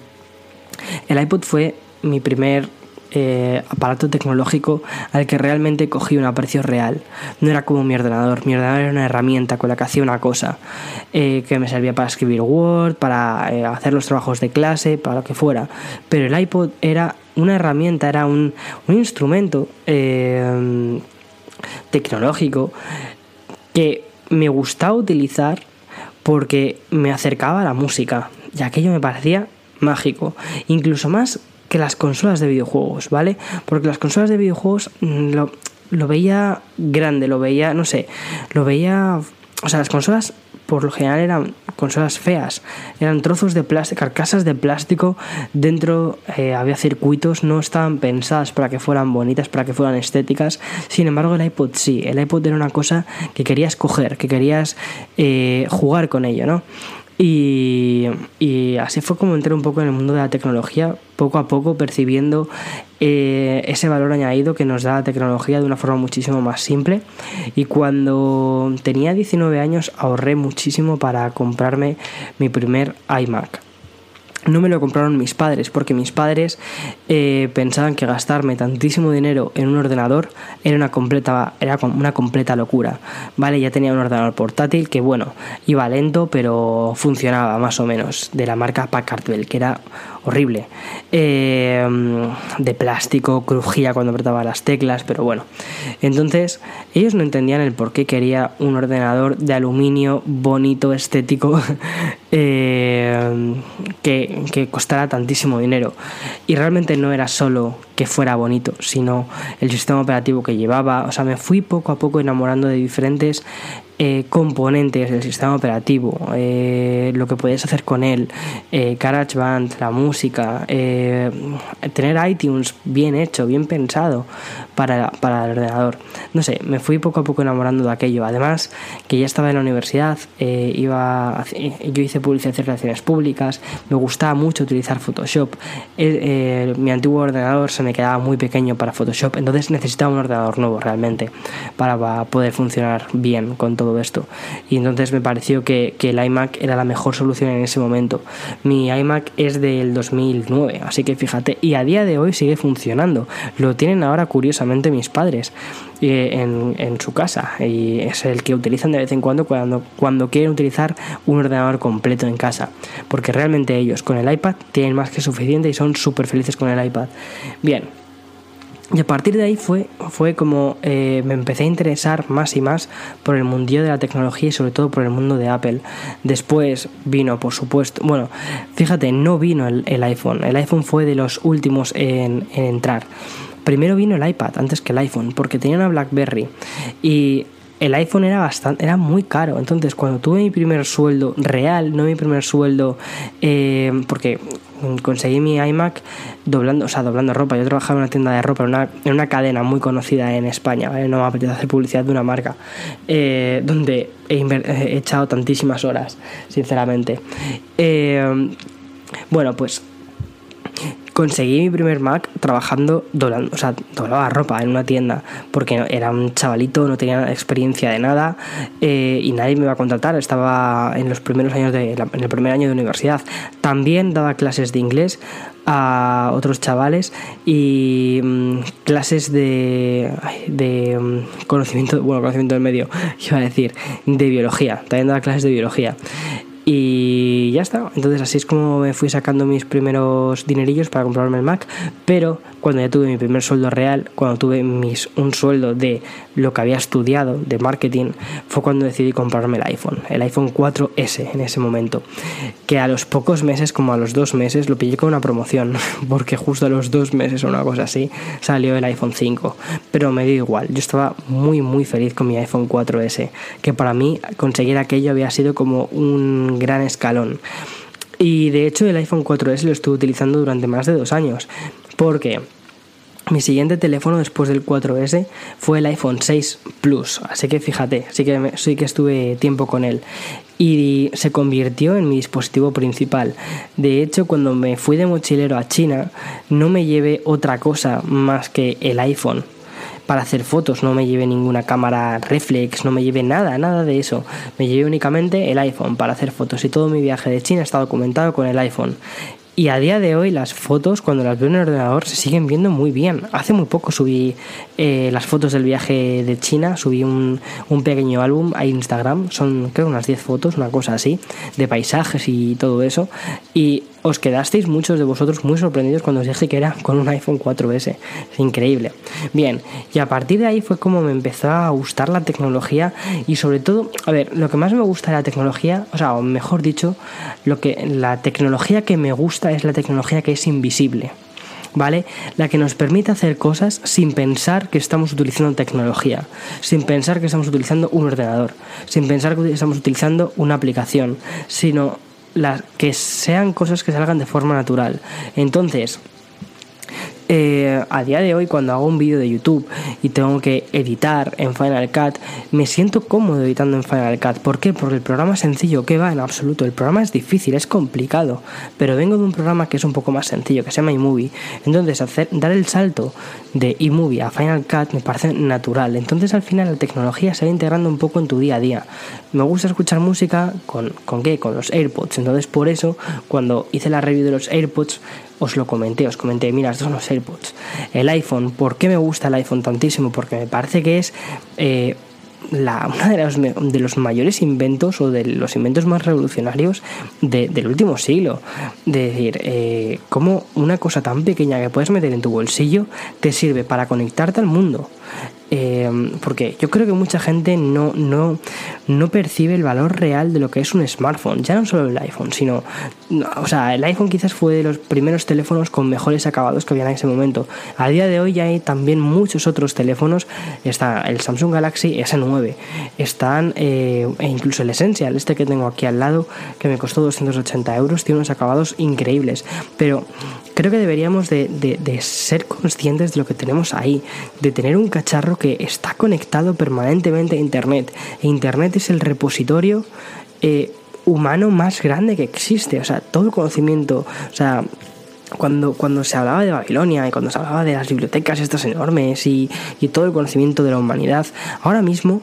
el iPod fue mi primer eh, aparato tecnológico al que realmente cogí un aprecio real. No era como mi ordenador, mi ordenador era una herramienta con la que hacía una cosa, eh, que me servía para escribir Word, para eh, hacer los trabajos de clase, para lo que fuera. Pero el iPod era una herramienta, era un, un instrumento tecnológico que me gustaba utilizar porque me acercaba a la música y aquello me parecía mágico, incluso más que las consolas de videojuegos, ¿vale? Porque las consolas de videojuegos mm, lo, lo veía grande, lo veía, no sé, lo veía... O sea, las consolas por lo general eran consolas feas, eran trozos de plástico, carcasas de plástico, dentro eh, había circuitos, no estaban pensadas para que fueran bonitas, para que fueran estéticas, sin embargo el iPod sí, el iPod era una cosa que querías coger, que querías eh, jugar con ello, ¿no? Y, así fue como entré un poco en el mundo de la tecnología, poco a poco percibiendo eh, ese valor añadido que nos da la tecnología de una forma muchísimo más simple. Y cuando tenía 19 años ahorré muchísimo para comprarme mi primer iMac no me lo compraron mis padres, porque mis padres eh, pensaban que gastarme tantísimo dinero en un ordenador era una completa, era una completa locura. Vale, ya tenía un ordenador portátil que bueno, iba lento, pero funcionaba más o menos, de la marca Packard Bell, que era horrible. Eh, de plástico, crujía cuando apretaba las teclas, pero bueno. Entonces, ellos no entendían el por qué quería un ordenador de aluminio bonito, estético, eh, que, que costara tantísimo dinero. Y realmente no era solo que fuera bonito, sino el sistema operativo que llevaba. O sea, me fui poco a poco enamorando de diferentes eh, componentes del sistema operativo, eh, lo que puedes hacer con él, eh, GarageBand, la música, eh, tener iTunes bien hecho, bien pensado para, para, el ordenador. No sé, me fui poco a poco enamorando de aquello. Además, que ya estaba en la universidad, iba yo hice publicidad y relaciones públicas, me gustaba mucho utilizar Photoshop. mi antiguo ordenador se me quedaba muy pequeño para Photoshop, entonces necesitaba un ordenador nuevo realmente para poder funcionar bien con todo esto. Y entonces me pareció que, el iMac era la mejor solución en ese momento. Mi iMac es del 2009, así que fíjate, y a día de hoy sigue funcionando. Lo tienen ahora curiosamente mis padres eh, en, en, su casa y es el que utilizan de vez en cuando, cuando cuando quieren utilizar un ordenador completo en casa. Porque realmente ellos con el iPad tienen más que suficiente y son súper felices con el iPad. Bien, y a partir de ahí fue, fue como eh, me empecé a interesar más y más por el mundillo de la tecnología y sobre todo por el mundo de Apple. Después vino, por supuesto, bueno, fíjate, no vino el, iPhone. El iPhone fue de los últimos en, en entrar. Primero vino el iPad antes que el iPhone, porque tenía una BlackBerry. Y el iPhone era bastante, era muy caro. Entonces, cuando tuve mi primer sueldo real, no mi primer sueldo, eh, porque conseguí mi iMac doblando, o sea, doblando ropa. Yo trabajaba en una tienda de ropa, en una, en una cadena muy conocida en España, no me apetece hacer publicidad de una marca, eh, donde he, echado tantísimas horas, sinceramente. Eh, bueno, pues conseguí mi primer Mac trabajando, doblando, o sea, doblaba ropa en una tienda, porque era un chavalito, no tenía experiencia de nada eh, y nadie me iba a contratar. Estaba en los primeros años de, en el primer año de universidad. También daba clases de inglés a otros chavales y mm, clases de, de mm, conocimiento, bueno, conocimiento del medio, iba a decir, de biología. También daba clases de biología. Y ya está. Entonces así es como me fui sacando mis primeros dinerillos para comprarme el Mac. Pero cuando ya tuve mi primer sueldo real, cuando tuve mis, un sueldo de lo que había estudiado, de marketing, fue cuando decidí comprarme el iPhone. El iPhone 4S en ese momento. Que a los pocos meses, como a los dos meses, lo pillé con una promoción. Porque justo a los dos meses o una cosa así, salió el iPhone 5. Pero me dio igual. Yo estaba muy muy feliz con mi iPhone 4S. Que para mí conseguir aquello había sido como un gran escalón. Y de hecho el iPhone 4S lo estuve utilizando durante más de dos años. Porque mi siguiente teléfono después del 4S fue el iPhone 6 Plus. Así que fíjate, sí que, que estuve tiempo con él. Y se convirtió en mi dispositivo principal. De hecho, cuando me fui de mochilero a China, no me llevé otra cosa más que el iPhone para hacer fotos, no me llevé ninguna cámara reflex, no me llevé nada, nada de eso. Me llevé únicamente el iPhone para hacer fotos y todo mi viaje de China está documentado con el iPhone. Y a día de hoy las fotos, cuando las veo en el ordenador, se siguen viendo muy bien. Hace muy poco subí eh, las fotos del viaje de China, subí un, un, pequeño álbum a Instagram, son creo unas 10 fotos, una cosa así, de paisajes y todo eso. Y os quedasteis muchos de vosotros muy sorprendidos cuando os dije que era con un iPhone 4S. Es increíble. Bien, y a partir de ahí fue como me empezó a gustar la tecnología y sobre todo, a ver, lo que más me gusta de la tecnología, o sea, o mejor dicho, lo que la tecnología que me gusta es la tecnología que es invisible. ¿vale? La que nos permite hacer cosas sin pensar que estamos utilizando tecnología, sin pensar que estamos utilizando un ordenador, sin pensar que estamos utilizando una aplicación, sino las, que sean cosas que salgan de forma natural. Entonces, eh, a día de hoy cuando hago un vídeo de YouTube y tengo que editar en Final Cut, me siento cómodo editando en Final Cut. ¿Por qué? Porque el programa es sencillo, que va en absoluto. El programa es difícil, es complicado, pero vengo de un programa que es un poco más sencillo, que se llama iMovie. Entonces, hacer, dar el salto de iMovie a Final Cut me parece natural. Entonces, al final, la tecnología se va integrando un poco en tu día a día. Me gusta escuchar música con, ¿con qué? Con los AirPods. Entonces, por eso, cuando hice la review de los AirPods, os lo comenté, os comenté, mira, estos son los AirPods. El iPhone, ¿por qué me gusta el iPhone tantísimo? Porque me parece que es eh, la, uno de los, de los, mayores inventos o de los inventos más revolucionarios del último siglo. De decir, eh, cómo una cosa tan pequeña que puedes meter en tu bolsillo te sirve para conectarte al mundo. Em, porque yo creo que mucha gente no, no, no percibe el valor real de lo que es un smartphone, ya no solo el iPhone, sino, o sea, el iPhone quizás fue de los primeros teléfonos con mejores acabados que había en ese momento. A día de hoy ya hay también muchos otros teléfonos, está el Samsung Galaxy S9, están eh, e incluso el Essential, este que tengo aquí al lado, que me costó 280 euros, tiene unos acabados increíbles, pero creo que deberíamos de, ser conscientes de lo que tenemos ahí, de tener un cacharro que está conectado permanentemente a Internet. E Internet es el repositorio eh, humano más grande que existe. O sea, todo el conocimiento, o sea, cuando, cuando se hablaba de Babilonia y cuando se hablaba de las bibliotecas estas enormes y, todo el conocimiento de la humanidad, ahora mismo,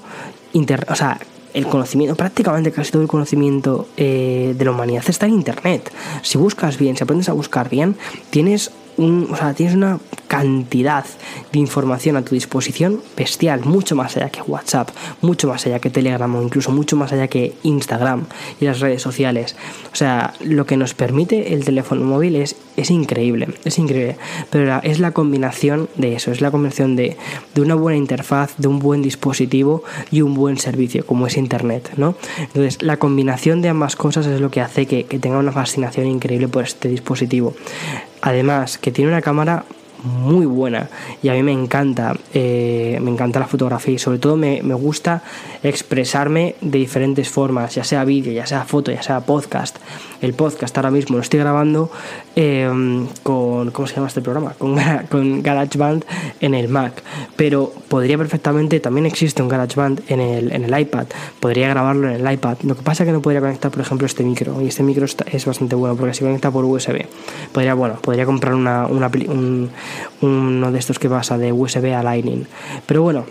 o sea, el conocimiento, prácticamente casi todo el conocimiento eh, de la humanidad está en Internet. Si buscas bien, si aprendes a buscar bien, tienes o sea, tienes una cantidad de información a tu disposición bestial, mucho más allá que WhatsApp, mucho más allá que Telegram o incluso mucho más allá que Instagram y las redes sociales. O sea, lo que nos permite el teléfono móvil es, es increíble, es increíble, pero es la combinación de eso, es la combinación de, de, una buena interfaz, de un buen dispositivo y un buen servicio como es Internet, ¿no? Entonces, la combinación de ambas cosas es lo que hace que, que tenga una fascinación increíble por este dispositivo. Además, que tiene una cámara muy buena y a mí me encanta, eh, me encanta la fotografía y sobre todo me, me, gusta expresarme de diferentes formas, ya sea vídeo, ya sea foto, ya sea podcast. El podcast ahora mismo lo estoy grabando eh, con, ¿cómo se llama este programa? Con, con GarageBand en el Mac, pero podría perfectamente, también existe un GarageBand en el, en el iPad, podría grabarlo en el iPad. Lo que pasa es que no podría conectar, por ejemplo, este micro y este micro es bastante bueno porque se conecta por USB. Podría, bueno, podría comprar una, una un, uno de estos que pasa de USB a Lightning. Pero bueno,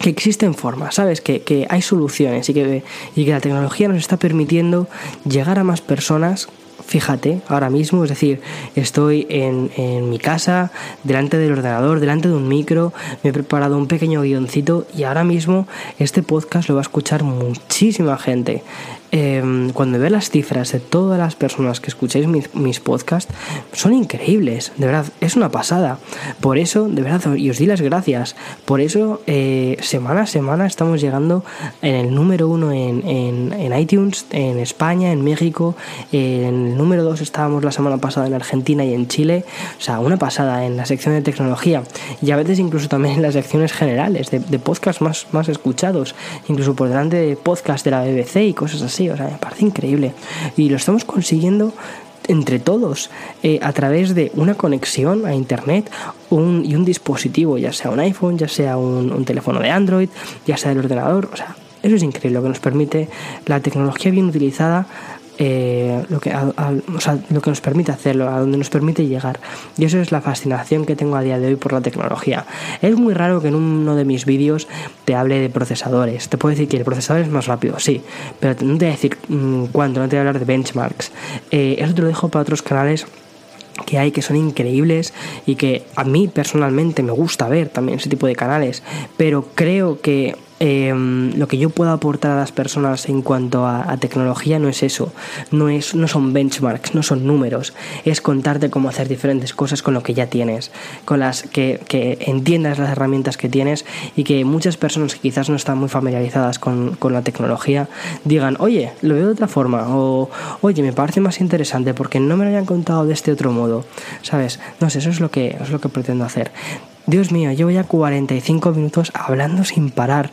que existen formas, ¿sabes? Que, que, hay soluciones y que, y que la tecnología nos está permitiendo llegar a más personas. Fíjate, ahora mismo, es decir, estoy en, en mi casa, delante del ordenador, delante de un micro, me he preparado un pequeño guioncito y ahora mismo este podcast lo va a escuchar muchísima gente eh, cuando veo las cifras de todas las personas que escucháis mis, podcasts, son increíbles, de verdad, es una pasada. Por eso, de verdad, y os di las gracias. Por eso, eh, semana a semana estamos llegando en el número uno en, en, en iTunes, en España, en México. en el número dos estábamos la semana pasada en Argentina y en Chile. O sea, una pasada en la sección de tecnología. Y a veces incluso también en las secciones generales de, de podcasts más, más escuchados. Incluso por delante de podcasts de la BBC y cosas así o sea, me parece increíble. Y lo estamos consiguiendo entre todos eh, a través de una conexión a internet un, y un dispositivo, ya sea un iPhone, ya sea un, un teléfono de Android, ya sea el ordenador. O sea, eso es increíble lo que nos permite la tecnología bien utilizada eh, lo, que, lo que nos permite hacerlo, a donde nos permite llegar. Y eso es la fascinación que tengo a día de hoy por la tecnología. Es muy raro que en uno de mis vídeos te hable de procesadores. Te puedo decir que el procesador es más rápido, sí, pero no te voy a decir mmm, cuánto, no te voy a hablar de benchmarks. Eh, eso te lo dejo para otros canales que hay que son increíbles y que a mí personalmente me gusta ver también ese tipo de canales, pero creo que eh, lo que yo puedo aportar a las personas en cuanto a, a, tecnología no es eso, no, es, no son benchmarks, no son números, es contarte cómo hacer diferentes cosas con lo que ya tienes, con las que, que entiendas las herramientas que tienes y que muchas personas que quizás no están muy familiarizadas con, con, la tecnología digan, oye, lo veo de otra forma, o oye, me parece más interesante porque no me lo habían contado de este otro modo, ¿sabes? No sé, eso es lo que, es lo que pretendo hacer. Dios mío, llevo ya 45 minutos hablando sin parar.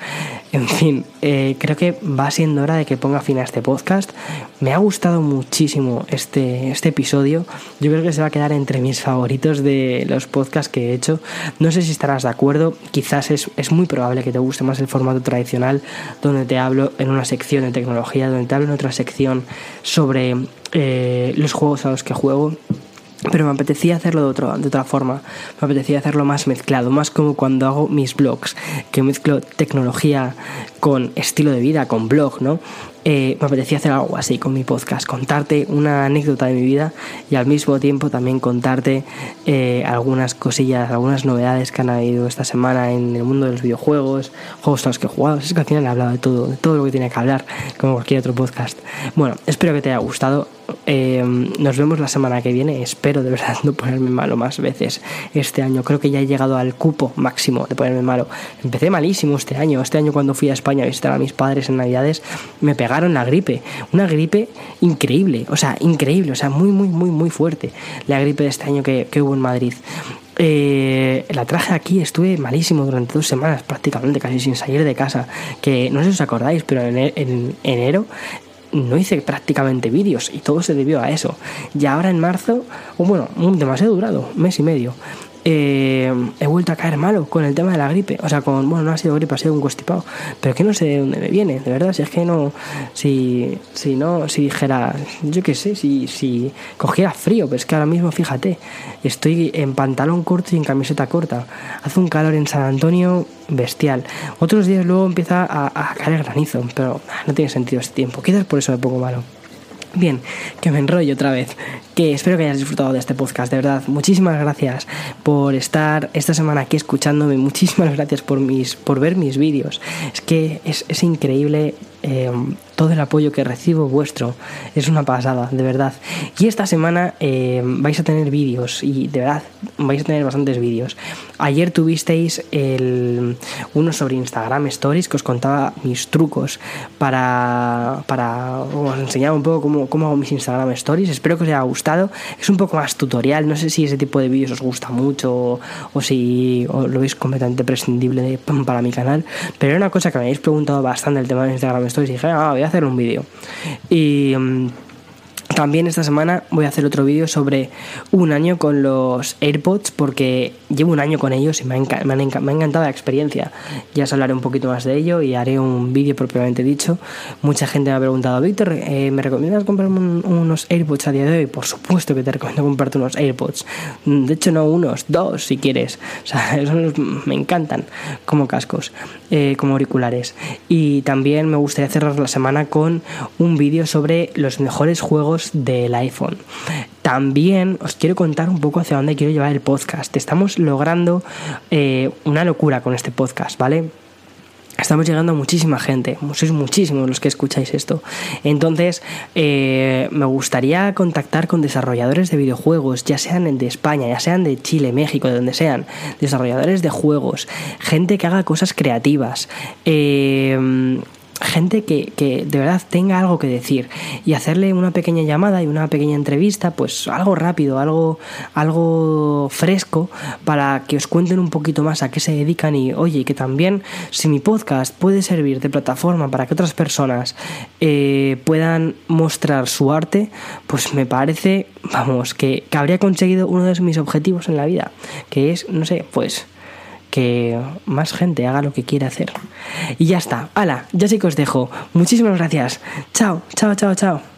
En fin, eh, creo que va siendo hora de que ponga fin a este podcast. Me ha gustado muchísimo este, este episodio. Yo creo que se va a quedar entre mis favoritos de los podcasts que he hecho. No sé si estarás de acuerdo. Quizás es, es muy probable que te guste más el formato tradicional, donde te hablo en una sección de tecnología, donde te hablo en otra sección sobre eh, los juegos a los que juego pero me apetecía hacerlo de, otro, de otra forma, me apetecía hacerlo más mezclado, más como cuando hago mis blogs, que mezclo tecnología con estilo de vida, con blog, ¿no? Eh, me apetecía hacer algo así con mi podcast, contarte una anécdota de mi vida y al mismo tiempo también contarte eh, algunas cosillas, algunas novedades que han habido esta semana en el mundo de los videojuegos, juegos a los que he jugado. Es que al final he hablado de todo, de todo lo que tiene que hablar, como cualquier otro podcast. Bueno, espero que te haya gustado. Eh, nos vemos la semana que viene. Espero de verdad no ponerme malo más veces este año. Creo que ya he llegado al cupo máximo de ponerme malo. Empecé malísimo este año. Este año cuando fui a España a visitar a mis padres en Navidades me pegaron la gripe. Una gripe increíble. O sea, increíble. O sea, muy, muy, muy, muy fuerte. La gripe de este año que, que hubo en Madrid. Eh, la traje aquí, estuve malísimo durante dos semanas prácticamente, casi sin salir de casa. Que no sé si os acordáis, pero en, en enero no hice prácticamente vídeos y todo se debió a eso. Y ahora en marzo, bueno, demasiado durado, mes y medio, eh, he vuelto a caer malo con el tema de la gripe. O sea, con, bueno, no ha sido gripe, ha sido un constipado. Pero que no sé de dónde me viene, de verdad. Si es que no, si, no, si dijera, yo qué sé, si, si cogiera frío, pero es que ahora mismo, fíjate, estoy en pantalón corto y en camiseta corta. Hace un calor en San Antonio bestial. Otros días luego empieza a, a caer granizo, pero no tiene sentido este tiempo. Quizás por eso me pongo malo. Bien, que me enrollo otra vez. Que espero que hayas disfrutado de este podcast, de verdad. Muchísimas gracias por estar esta semana aquí escuchándome. Muchísimas gracias por, mis, por ver mis vídeos. Es que es, es increíble eh, todo el apoyo que recibo vuestro. Es una pasada, de verdad. Y esta semana eh, vais a tener vídeos y de verdad vais a tener bastantes vídeos. Ayer tuvisteis el, uno sobre Instagram Stories que os contaba mis trucos para, para os enseñar un poco cómo, cómo hago mis Instagram Stories. Espero que os haya gustado. Es un poco más tutorial. No sé si ese tipo de vídeos os gusta mucho o, si lo veis completamente prescindible para mi canal. Pero era una cosa que me habéis preguntado bastante el tema de Instagram Stories y dije, ah, voy a hacer un vídeo. Y mm, también esta semana voy a hacer otro vídeo sobre un año con los AirPods porque llevo un año con ellos y me ha, encantado la experiencia. Ya os hablaré un poquito más de ello y haré un vídeo propiamente dicho. Mucha gente me ha preguntado, Víctor, eh, ¿me recomiendas comprarme unos AirPods a día de hoy? Por supuesto que te recomiendo comprarte unos AirPods. De hecho, no unos, dos si quieres. O sea, esos me encantan como cascos, eh, como auriculares. Y también me gustaría cerrar la semana con un vídeo sobre los mejores juegos del iPhone. También os quiero contar un poco hacia dónde quiero llevar el podcast. Estamos logrando eh, una locura con este podcast, ¿vale? Estamos llegando a muchísima gente, sois muchísimos los que escucháis esto. Entonces, eh, me gustaría contactar con desarrolladores de videojuegos, ya sean de España, ya sean de Chile, México, de donde sean, desarrolladores de juegos, gente que haga cosas creativas. Eh, gente que, que, de verdad tenga algo que decir y hacerle una pequeña llamada y una pequeña entrevista, pues algo rápido, algo, algo fresco para que os cuenten un poquito más a qué se dedican y oye, que también si mi podcast puede servir de plataforma para que otras personas eh, puedan mostrar su arte, pues me parece, vamos, que, que habría conseguido uno de mis objetivos en la vida, que es, no sé, pues que más gente haga lo que quiere hacer. Y ya está. Hala, ya sé que os dejo. Muchísimas gracias. Chao, chao, chao, chao.